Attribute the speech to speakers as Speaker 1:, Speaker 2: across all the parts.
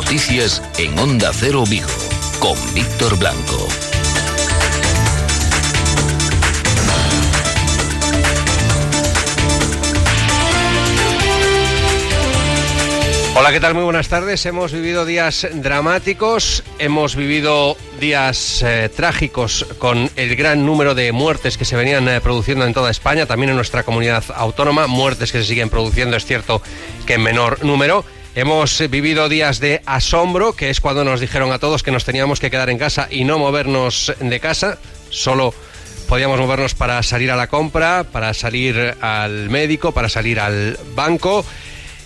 Speaker 1: Noticias en Onda Cero Vigo con Víctor Blanco.
Speaker 2: Hola, ¿qué tal? Muy buenas tardes. Hemos vivido días dramáticos, hemos vivido días eh, trágicos con el gran número de muertes que se venían eh, produciendo en toda España, también en nuestra comunidad autónoma, muertes que se siguen produciendo, es cierto que en menor número. Hemos vivido días de asombro, que es cuando nos dijeron a todos que nos teníamos que quedar en casa y no movernos de casa, solo podíamos movernos para salir a la compra, para salir al médico, para salir al banco.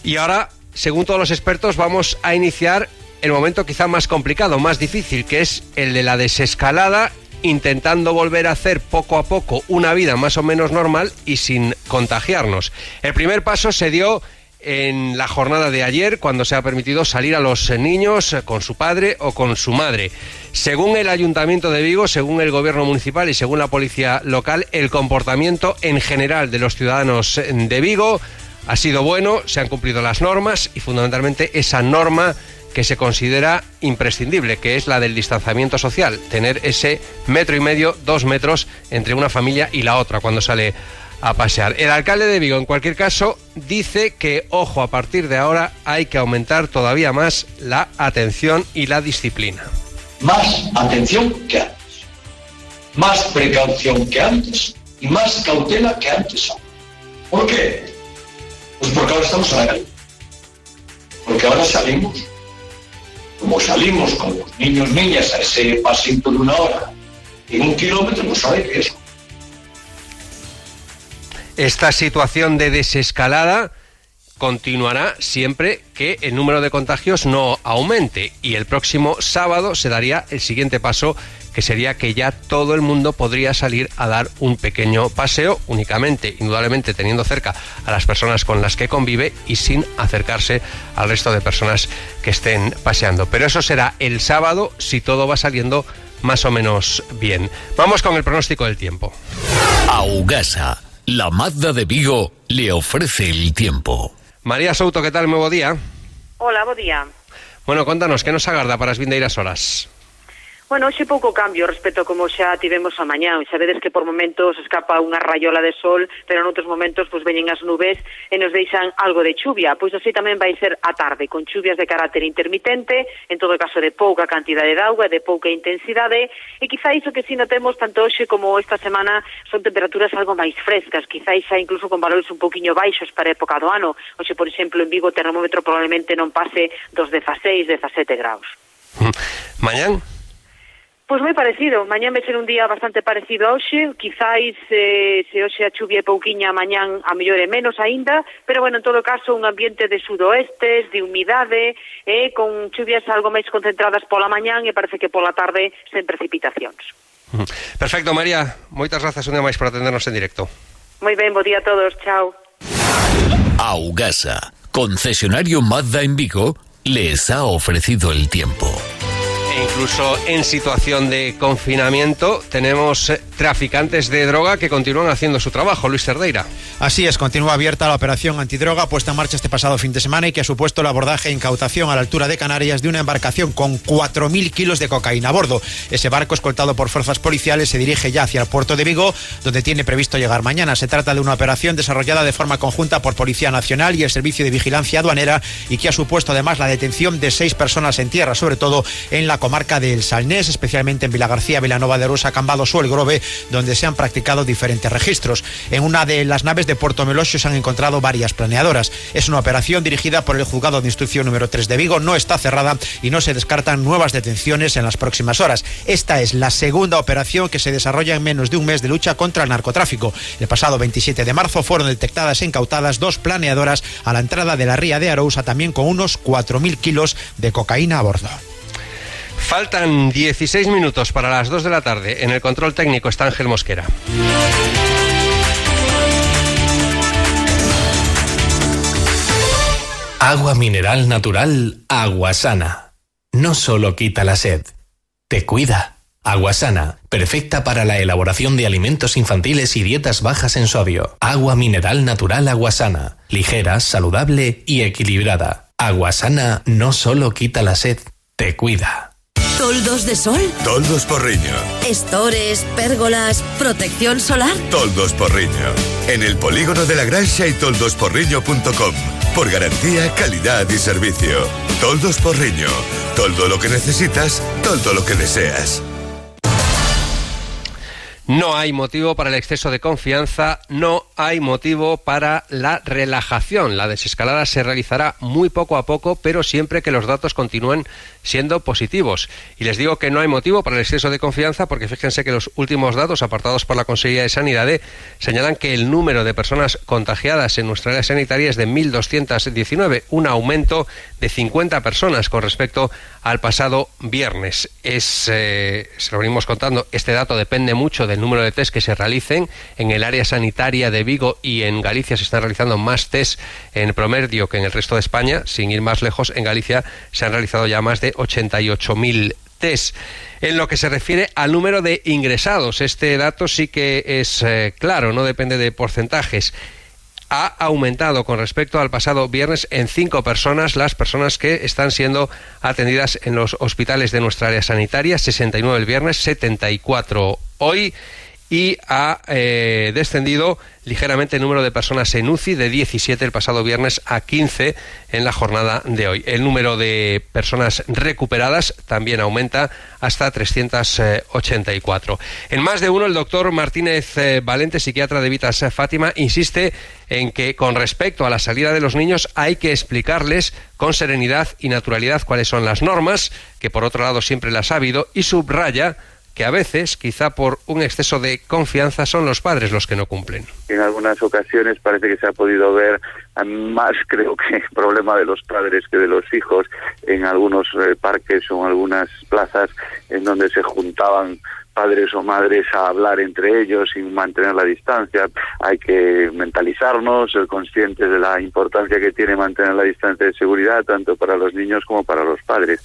Speaker 2: Y ahora según todos los expertos, vamos a iniciar el momento quizá más complicado, más difícil, que es el de la desescalada, intentando volver a hacer poco a poco una vida más o menos normal y sin contagiarnos. El primer paso se dio en la jornada de ayer, cuando se ha permitido salir a los niños con su padre o con su madre. Según el Ayuntamiento de Vigo, según el Gobierno Municipal y según la Policía Local, el comportamiento en general de los ciudadanos de Vigo ha sido bueno, se han cumplido las normas y fundamentalmente esa norma que se considera imprescindible, que es la del distanciamiento social, tener ese metro y medio, dos metros entre una familia y la otra cuando sale a pasear. El alcalde de Vigo, en cualquier caso, dice que, ojo, a partir de ahora hay que aumentar todavía más la atención y la disciplina.
Speaker 3: Más atención que antes, más precaución que antes y más cautela que antes. ¿Por qué? Pues porque ahora estamos a la calle. Porque ahora salimos, como salimos con los niños, niñas a ese pasito de una hora en un kilómetro, pues sabe que es.
Speaker 2: Esta situación de desescalada continuará siempre que el número de contagios no aumente y el próximo sábado se daría el siguiente paso que sería que ya todo el mundo podría salir a dar un pequeño paseo, únicamente, indudablemente teniendo cerca a las personas con las que convive y sin acercarse al resto de personas que estén paseando. Pero eso será el sábado si todo va saliendo más o menos bien. Vamos con el pronóstico del tiempo.
Speaker 1: Augasa, la Mazda de Vigo, le ofrece el tiempo.
Speaker 2: María Souto, ¿qué tal? Nuevo día.
Speaker 4: Hola, buen día.
Speaker 2: Bueno, contanos, ¿qué nos agarda para as vindeiras horas?
Speaker 4: Bueno, hoxe pouco cambio respecto a como xa tivemos a mañán. Xa vedes que por momentos escapa unha rayola de sol, pero en outros momentos pois veñen as nubes e nos deixan algo de chuvia. Pois así tamén vai ser a tarde, con chuvias de carácter intermitente, en todo caso de pouca cantidade de auga, de pouca intensidade, e quizá iso que si notemos tanto hoxe como esta semana son temperaturas algo máis frescas, quizá xa incluso con valores un poquinho baixos para a época do ano. Hoxe, por exemplo, en Vigo o termómetro probablemente non pase dos 16, 17 graus.
Speaker 2: Mañán?
Speaker 4: Pois moi parecido, mañán vai ser un día bastante parecido a hoxe, quizáis eh, se hoxe a chuvia é pouquiña, mañán a mellor é menos aínda, pero bueno, en todo caso un ambiente de sudoestes, de humidade, eh, con chuvias algo máis concentradas pola mañán e parece que pola tarde sen precipitacións.
Speaker 2: Perfecto, María, moitas grazas un día máis por atendernos en directo.
Speaker 4: Moi ben, bo día a todos, chao.
Speaker 1: Augasa, concesionario Mazda en Vigo, les ha ofrecido el tiempo.
Speaker 2: E incluso en situación de confinamiento tenemos eh, traficantes de droga que continúan haciendo su trabajo. Luis Cerdeira.
Speaker 5: Así es, continúa abierta la operación antidroga puesta en marcha este pasado fin de semana y que ha supuesto el abordaje e incautación a la altura de Canarias de una embarcación con 4.000 kilos de cocaína a bordo. Ese barco, escoltado por fuerzas policiales, se dirige ya hacia el puerto de Vigo, donde tiene previsto llegar mañana. Se trata de una operación desarrollada de forma conjunta por Policía Nacional y el Servicio de Vigilancia Aduanera y que ha supuesto además la detención de seis personas en tierra, sobre todo en la comarca del Salnés, especialmente en Vilagarcía, Vilanova de Rosa, Cambados o El Grove, donde se han practicado diferentes registros. En una de las naves de Puerto Melosio se han encontrado varias planeadoras. Es una operación dirigida por el Juzgado de Instrucción número 3 de Vigo, no está cerrada y no se descartan nuevas detenciones en las próximas horas. Esta es la segunda operación que se desarrolla en menos de un mes de lucha contra el narcotráfico. El pasado 27 de marzo fueron detectadas e incautadas dos planeadoras a la entrada de la ría de Arousa, también con unos 4.000 kilos de cocaína a bordo.
Speaker 2: Faltan 16 minutos para las 2 de la tarde. En el control técnico está Ángel Mosquera.
Speaker 1: Agua mineral natural, agua sana. No solo quita la sed, te cuida. Agua sana, perfecta para la elaboración de alimentos infantiles y dietas bajas en sodio. Agua mineral natural, agua sana, ligera, saludable y equilibrada. Aguasana no solo quita la sed, te cuida.
Speaker 6: Toldos de sol.
Speaker 7: Toldos Porriño.
Speaker 6: Estores, pérgolas, protección solar.
Speaker 7: Toldos Porriño. En el polígono de la Granja y toldosporriño.com. Por garantía, calidad y servicio. Toldos Porriño. Todo lo que necesitas, todo lo que deseas.
Speaker 2: No hay motivo para el exceso de confianza, no hay motivo para la relajación. La desescalada se realizará muy poco a poco, pero siempre que los datos continúen siendo positivos. Y les digo que no hay motivo para el exceso de confianza porque fíjense que los últimos datos apartados por la Consejería de Sanidad señalan que el número de personas contagiadas en nuestra área sanitaria es de 1.219, un aumento de 50 personas con respecto al pasado viernes. Es, eh, se lo venimos contando, este dato depende mucho del número de test que se realicen. En el área sanitaria de Y en Galicia se están realizando más test en promedio que en el resto de España. Sin ir más lejos, en Galicia se han realizado ya más de 88.000 test. En lo que se refiere al número de ingresados, este dato sí que es eh, claro, no depende de porcentajes ha aumentado con respecto al pasado viernes en cinco personas las personas que están siendo atendidas en los hospitales de nuestra área sanitaria, 69 el viernes, 74 hoy y ha eh, descendido ligeramente el número de personas en UCI de 17 el pasado viernes a 15 en la jornada de hoy. El número de personas recuperadas también aumenta hasta 384. En más de uno, el doctor Martínez eh, Valente, psiquiatra de Vitas Fátima, insiste en que con respecto a la salida de los niños hay que explicarles con serenidad y naturalidad cuáles son las normas, que por otro lado siempre las ha habido, y subraya que a veces, quizá por un exceso de confianza, son los padres los que no cumplen.
Speaker 8: En algunas ocasiones parece que se ha podido ver más, creo que, problema de los padres que de los hijos en algunos eh, parques o en algunas plazas en donde se juntaban padres o madres a hablar entre ellos sin mantener la distancia. Hay que mentalizarnos, ser conscientes de la importancia que tiene mantener la distancia de seguridad tanto para los niños como para los padres.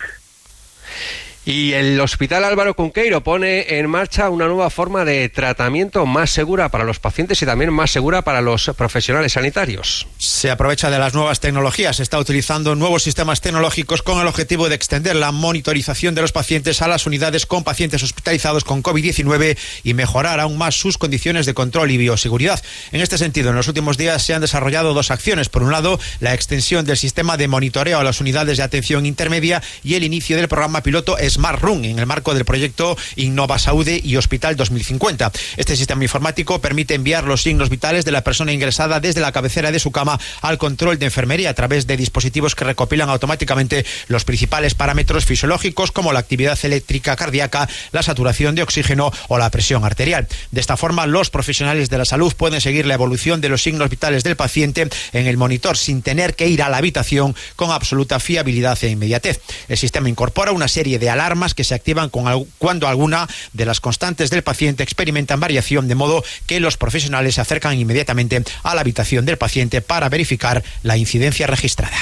Speaker 2: Y el Hospital Álvaro Cunqueiro pone en marcha una nueva forma de tratamiento más segura para los pacientes y también más segura para los profesionales sanitarios.
Speaker 5: Se aprovecha de las nuevas tecnologías, se está utilizando nuevos sistemas tecnológicos con el objetivo de extender la monitorización de los pacientes a las unidades con pacientes hospitalizados con COVID-19 y mejorar aún más sus condiciones de control y bioseguridad. En este sentido, en los últimos días se han desarrollado dos acciones. Por un lado, la extensión del sistema de monitoreo a las unidades de atención intermedia y el inicio del programa piloto es Smart Room en el marco del proyecto Innova Saúde y Hospital 2050. Este sistema informático permite enviar los signos vitales de la persona ingresada desde la cabecera de su cama al control de enfermería a través de dispositivos que recopilan automáticamente los principales parámetros fisiológicos como la actividad eléctrica cardíaca, la saturación de oxígeno o la presión arterial. De esta forma, los profesionales de la salud pueden seguir la evolución de los signos vitales del paciente en el monitor sin tener que ir a la habitación con absoluta fiabilidad e inmediatez. El sistema incorpora una serie de alarmas alarmas que se activan cuando alguna de las constantes del paciente experimentan variación, de modo que los profesionales se acercan inmediatamente a la habitación del paciente para verificar la incidencia registrada.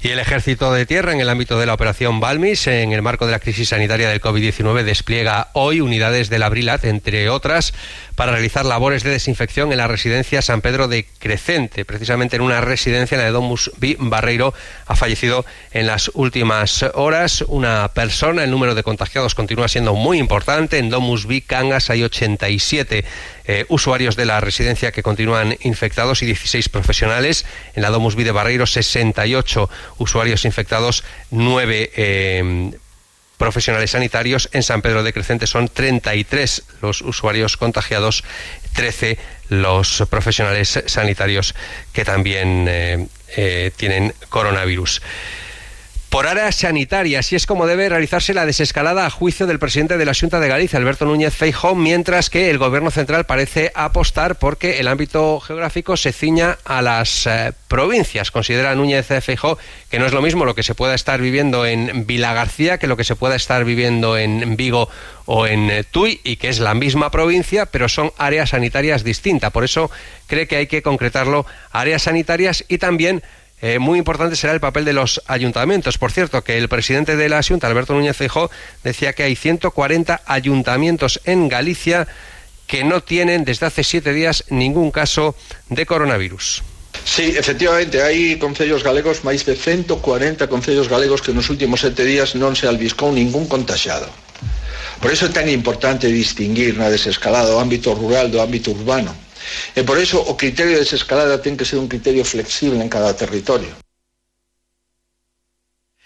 Speaker 2: Y el Ejército de Tierra, en el ámbito de la operación Balmis, en el marco de la crisis sanitaria del COVID-19, despliega hoy unidades del Abrilat, entre otras, para realizar labores de desinfección en la residencia San Pedro de Crecente. Precisamente en una residencia, la de Domus B. Barreiro, ha fallecido en las últimas horas una persona. El número de contagiados continúa siendo muy importante. En Domus B. Cangas hay 87 eh, usuarios de la residencia que continúan infectados y 16 profesionales. En la Domus B de Barreiro, 68 usuarios infectados, 9 profesionales sanitarios. En San Pedro de Crecente son 33 los usuarios contagiados, 13 los profesionales sanitarios que también eh, eh, tienen coronavirus por áreas sanitarias así es como debe realizarse la desescalada a juicio del presidente de la Junta de Galicia, Alberto Núñez Feijóo, mientras que el gobierno central parece apostar porque el ámbito geográfico se ciña a las eh, provincias. Considera Núñez Feijóo que no es lo mismo lo que se pueda estar viviendo en Vilagarcía que lo que se pueda estar viviendo en Vigo o en eh, Tui y que es la misma provincia, pero son áreas sanitarias distintas. Por eso cree que hay que concretarlo áreas sanitarias y también eh, muy importante será el papel de los ayuntamientos. Por cierto, que el presidente de la Junta, Alberto Núñez Feijóo, decía que hay 140 ayuntamientos en Galicia que no tienen desde hace siete días ningún caso de coronavirus.
Speaker 9: Sí, efectivamente, hai concellos galegos, máis de 140 concellos galegos que nos últimos sete días non se albiscou ningún contaxado. Por iso é tan importante distinguir na desescalada o ámbito rural do ámbito urbano. E por iso o criterio de desescalada ten que ser un criterio flexible en cada territorio.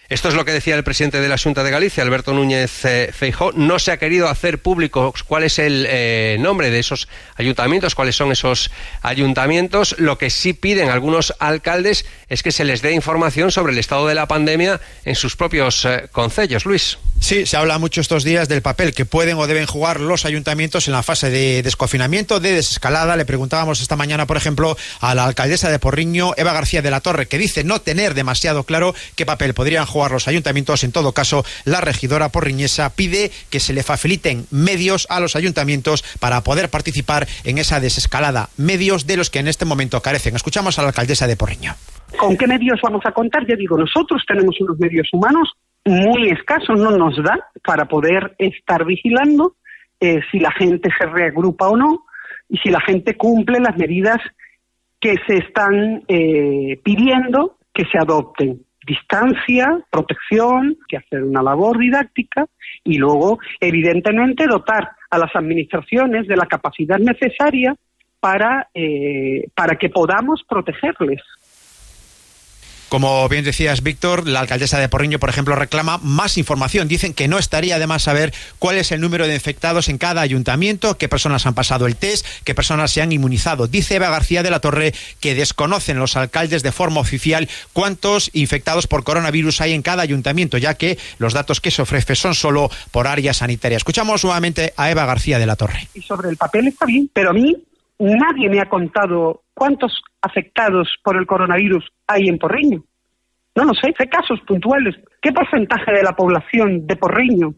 Speaker 2: Esto es lo que decía el presidente de la Junta de Galicia, Alberto Núñez eh, Feijó. No se ha querido hacer público cuál es el eh, nombre de esos ayuntamientos, cuáles son esos ayuntamientos. Lo que sí piden algunos alcaldes es que se les dé información sobre el estado de la pandemia en sus propios eh, concellos. Luis.
Speaker 5: Sí, se habla mucho estos días del papel que pueden o deben jugar los ayuntamientos en la fase de desconfinamiento, de desescalada. Le preguntábamos esta mañana, por ejemplo, a la alcaldesa de Porriño, Eva García de la Torre, que dice no tener demasiado claro qué papel podrían jugar los ayuntamientos. En todo caso, la regidora porriñesa pide que se le faciliten medios a los ayuntamientos para poder participar en esa desescalada. Medios de los que en este momento carecen. Escuchamos a la alcaldesa de Porriño.
Speaker 10: ¿Con qué medios vamos a contar? Ya digo, nosotros tenemos unos medios humanos muy escaso, no nos da para poder estar vigilando eh, si la gente se reagrupa o no y si la gente cumple las medidas que se están eh, pidiendo que se adopten. Distancia, protección, que hacer una labor didáctica y luego, evidentemente, dotar a las administraciones de la capacidad necesaria para, eh, para que podamos protegerles.
Speaker 5: Como bien decías, Víctor, la alcaldesa de Porriño, por ejemplo, reclama más información. Dicen que no estaría de más saber cuál es el número de infectados en cada ayuntamiento, qué personas han pasado el test, qué personas se han inmunizado. Dice Eva García de la Torre que desconocen los alcaldes de forma oficial cuántos infectados por coronavirus hay en cada ayuntamiento, ya que los datos que se ofrece son solo por área sanitaria. Escuchamos nuevamente a Eva García de la Torre.
Speaker 10: Y sobre el papel está bien, pero a mí nadie me ha contado cuántos afectados por el coronavirus hay en Porriño. No lo sé, hay casos puntuales. ¿Qué porcentaje de la población de Porriño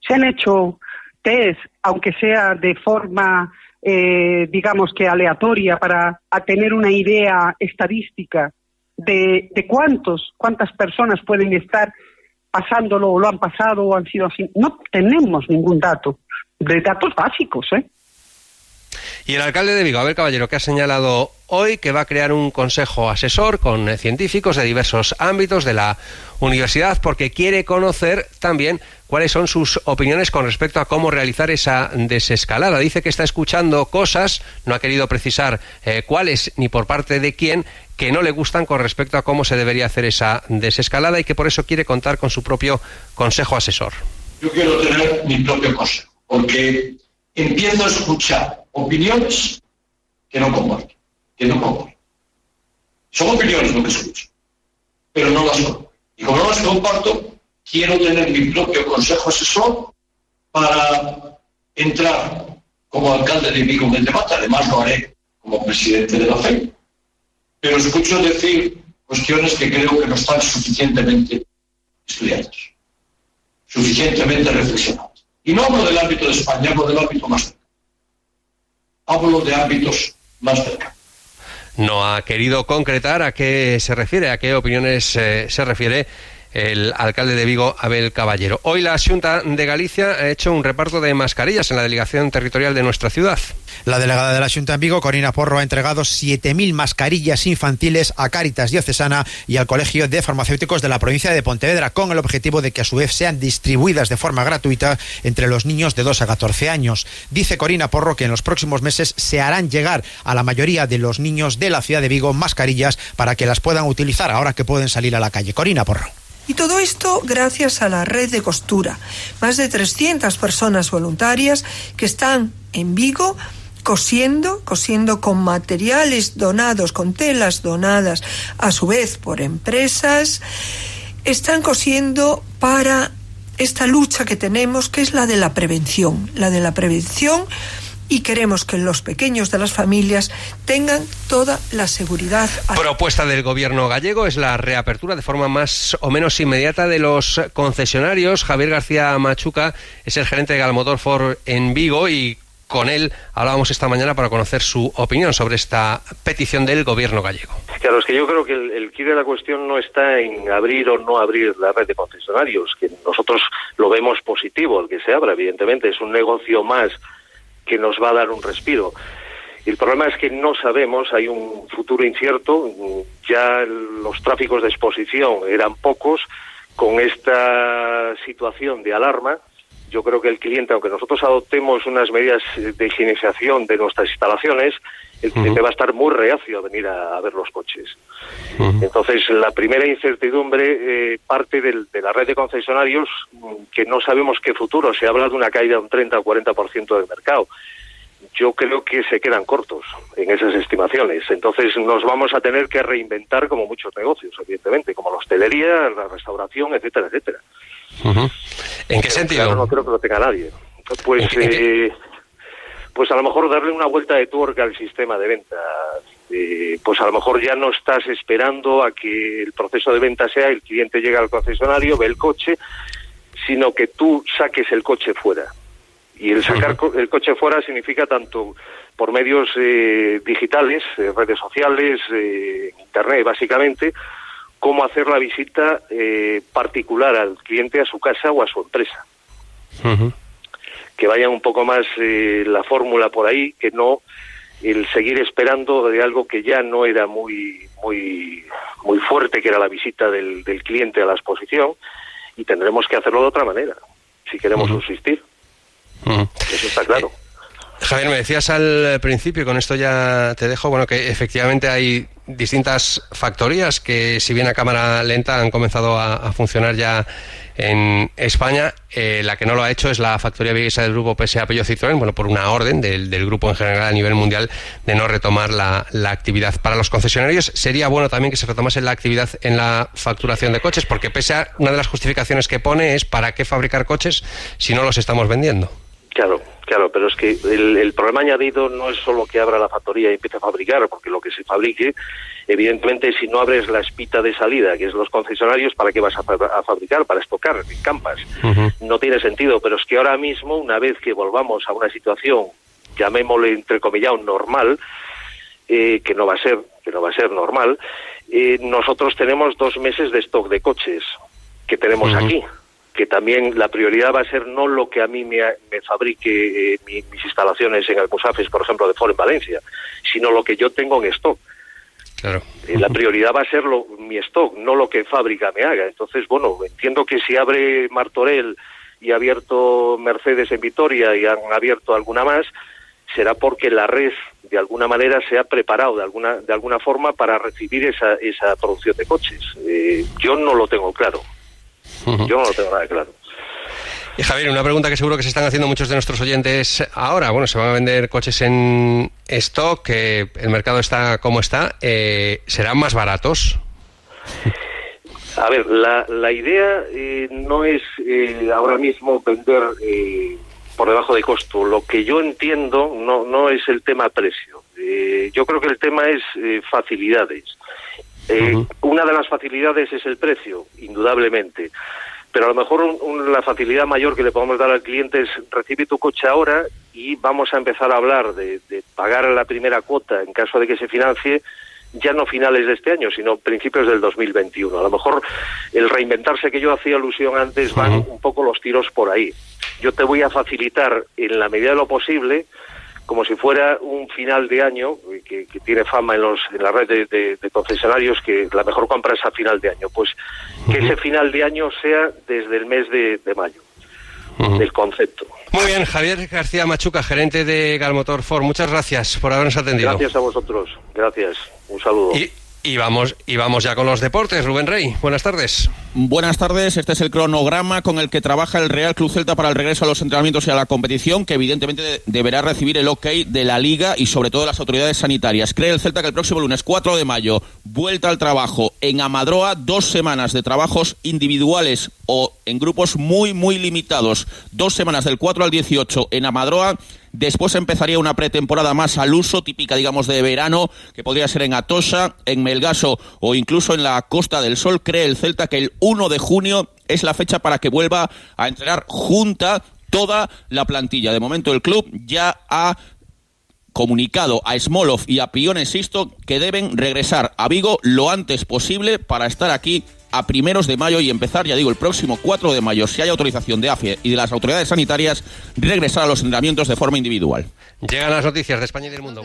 Speaker 10: se han hecho test, aunque sea de forma, eh, digamos que aleatoria, para tener una idea estadística de, de cuántos, cuántas personas pueden estar pasándolo o lo han pasado o han sido así? No tenemos ningún dato, de datos básicos, ¿eh?
Speaker 2: Y el alcalde de Vigo, Abel Caballero, que ha señalado hoy que va a crear un consejo asesor con eh, científicos de diversos ámbitos de la universidad porque quiere conocer también cuáles son sus opiniones con respecto a cómo realizar esa desescalada. Dice que está escuchando cosas, no ha querido precisar eh, cuáles ni por parte de quién, que no le gustan con respecto a cómo se debería hacer esa desescalada y que por eso quiere contar con su propio consejo asesor.
Speaker 3: Yo quiero tener mi propio consejo, porque empiezo a escuchar opiniones que no comparto, que no comparto. Son opiniones lo que escucho, pero no las comparto. Y como no las comparto, quiero tener mi propio consejo asesor para entrar como alcalde de Vigo en el debate, además lo haré como presidente de la FE, pero escucho decir cuestiones que creo que no están suficientemente estudiadas, suficientemente reflexionadas. Y no hablo del ámbito de España, hablo del ámbito más. Hablo de ámbitos más.
Speaker 2: No ha querido concretar a qué se refiere, a qué opiniones eh, se refiere el alcalde de Vigo, Abel Caballero. Hoy la Junta de Galicia ha hecho un reparto de mascarillas en la delegación territorial de nuestra ciudad.
Speaker 5: La delegada de la Junta en Vigo, Corina Porro, ha entregado 7.000 mascarillas infantiles a Cáritas Diocesana y al Colegio de Farmacéuticos de la provincia de Pontevedra, con el objetivo de que a su vez sean distribuidas de forma gratuita entre los niños de 2 a 14 años. Dice Corina Porro que en los próximos meses se harán llegar a la mayoría de los niños de la ciudad de Vigo mascarillas para que las puedan utilizar ahora que pueden salir a la calle. Corina Porro.
Speaker 11: Y todo esto gracias a la red de costura. Más de 300 personas voluntarias que están en Vigo cosiendo, cosiendo con materiales donados, con telas donadas a su vez por empresas, están cosiendo para esta lucha que tenemos, que es la de la prevención, la de la prevención y queremos que los pequeños de las familias tengan toda la seguridad.
Speaker 2: Propuesta del gobierno gallego es la reapertura de forma más o menos inmediata de los concesionarios. Javier García Machuca es el gerente de Galmotor Ford en Vigo y con él hablábamos esta mañana para conocer su opinión sobre esta petición del gobierno gallego.
Speaker 12: Claro, es que yo creo que el, el de la cuestión no está en abrir o no abrir la red de concesionarios, que nosotros lo vemos positivo, el que se abra, evidentemente, es un negocio más que nos va a dar un respiro. El problema es que no sabemos, hay un futuro incierto, ya los tráficos de exposición eran pocos, con esta situación de alarma, yo creo que el cliente, aunque nosotros adoptemos unas medidas de higienización de nuestras instalaciones, el cliente va a estar muy reacio a venir a, ver los coches. Entonces, la primera incertidumbre eh, parte del, de la red de concesionarios mm, que no sabemos qué futuro. Se habla de una caída de un 30 o 40% del mercado. Yo creo que se quedan cortos en esas estimaciones. Entonces, nos vamos a tener que reinventar como muchos negocios, evidentemente, como la hostelería, la restauración, etcétera, etcétera.
Speaker 2: ¿En qué sentido?
Speaker 12: no creo que lo tenga nadie. Pues, eh, pues a lo mejor darle una vuelta de tuerca al sistema de venta. Eh, pues a lo mejor ya no estás esperando a que el proceso de venta sea el cliente llega al concesionario, ve el coche, sino que tú saques el coche fuera. Y el sacar el coche fuera significa tanto por medios eh, digitales, redes sociales, internet básicamente, cómo hacer la visita eh, particular al cliente a su casa o a su empresa. Que vaya un poco más eh, la fórmula por ahí, que no el seguir esperando de algo que ya no era muy muy muy fuerte, que era la visita del, cliente a la exposición, y tendremos que hacerlo de otra manera, si queremos subsistir. Eso está claro.
Speaker 2: Javier, me decías al principio, con esto ya te dejo, bueno, que efectivamente hay distintas factorías que, si bien a cámara lenta, han comenzado a, funcionar ya en España. Eh, la que no lo ha hecho es la factoría vieguesa del grupo PSA Peugeot Citroën, bueno, por una orden del, grupo en general a nivel mundial de no retomar la, la, actividad. Para los concesionarios sería bueno también que se retomase la actividad en la facturación de coches, porque PSA, una de las justificaciones que pone es para qué fabricar coches si no los estamos vendiendo.
Speaker 12: Claro, claro, pero es que el, problema añadido no es solo que abra la factoría y empiece a fabricar, porque lo que se fabrique, evidentemente, si no abres la espita de salida, que es los concesionarios, ¿para qué vas a, fabricar? Para estocar en campas. No tiene sentido, pero es que ahora mismo, una vez que volvamos a una situación, llamémosle entrecomillado normal, eh, que no va a ser, que no va a ser normal, eh, nosotros tenemos dos meses de stock de coches que tenemos aquí que también la prioridad va a ser no lo que a mí me, me fabrique eh, mis instalaciones en Almusafes, por ejemplo, de Ford en Valencia, sino lo que yo tengo en stock.
Speaker 2: Claro.
Speaker 12: Eh, la prioridad va a ser lo, mi stock, no lo que fábrica me haga. Entonces, bueno, entiendo que si abre Martorell y ha abierto Mercedes en Vitoria y han abierto alguna más, será porque la red de alguna manera se ha preparado de alguna de alguna forma para recibir esa, esa producción de coches. Eh, yo no lo tengo claro. Yo no lo tengo nada claro.
Speaker 2: Y Javier, una pregunta que seguro que se están haciendo muchos de nuestros oyentes ahora. Bueno, se van a vender coches en stock, que el mercado está como está. Eh, ¿Serán más baratos?
Speaker 12: A ver, la, la idea eh, no es eh, ahora mismo vender por debajo de costo. Lo que yo entiendo no, no es el tema precio. yo creo que el tema es facilidades. Eh, una de las facilidades es el precio, indudablemente. Pero a lo mejor la facilidad mayor que le podemos dar al cliente es recibe tu coche ahora y vamos a empezar a hablar de, pagar la primera cuota en caso de que se financie ya no finales de este año, sino principios del 2021. A lo mejor el reinventarse que yo hacía alusión antes van un poco los tiros por ahí. Yo te voy a facilitar en la medida de lo posible como si fuera un final de año, que, tiene fama en, los, en la red de, concesionarios, que la mejor compra es a final de año. Pues que ese final de año sea desde el mes de, mayo, el concepto.
Speaker 2: Muy bien, Javier García Machuca, gerente de Galmotor Ford. Muchas gracias por habernos atendido.
Speaker 12: Gracias a vosotros. Gracias. Un saludo.
Speaker 2: Y vamos, y vamos ya con los deportes. Rubén Rey, buenas tardes.
Speaker 13: Buenas tardes. Este es el cronograma con el que trabaja el Real Club Celta para el regreso a los entrenamientos y a la competición, que evidentemente deberá recibir el ok de la Liga y sobre todo de las autoridades sanitarias. Cree el Celta que el próximo lunes 4 de mayo, vuelta al trabajo en Amadroa, dos semanas de trabajos individuales o en grupos muy, muy limitados. Dos semanas del 4 al 18 en Amadroa Después empezaría una pretemporada más al uso, típica, digamos, de verano, que podría ser en Atosa, en Melgaso o incluso en la Costa del Sol. Cree el Celta que el 1 de junio es la fecha para que vuelva a entrenar junta toda la plantilla. De momento el club ya ha comunicado a Smolov y a Pione Sisto que deben regresar a Vigo lo antes posible para estar aquí a primeros de mayo y empezar, ya digo, el próximo 4 de mayo, si hay autorización de AFIE y de las autoridades sanitarias, regresar a los entrenamientos de forma individual.
Speaker 2: Llegan las noticias de España y del mundo.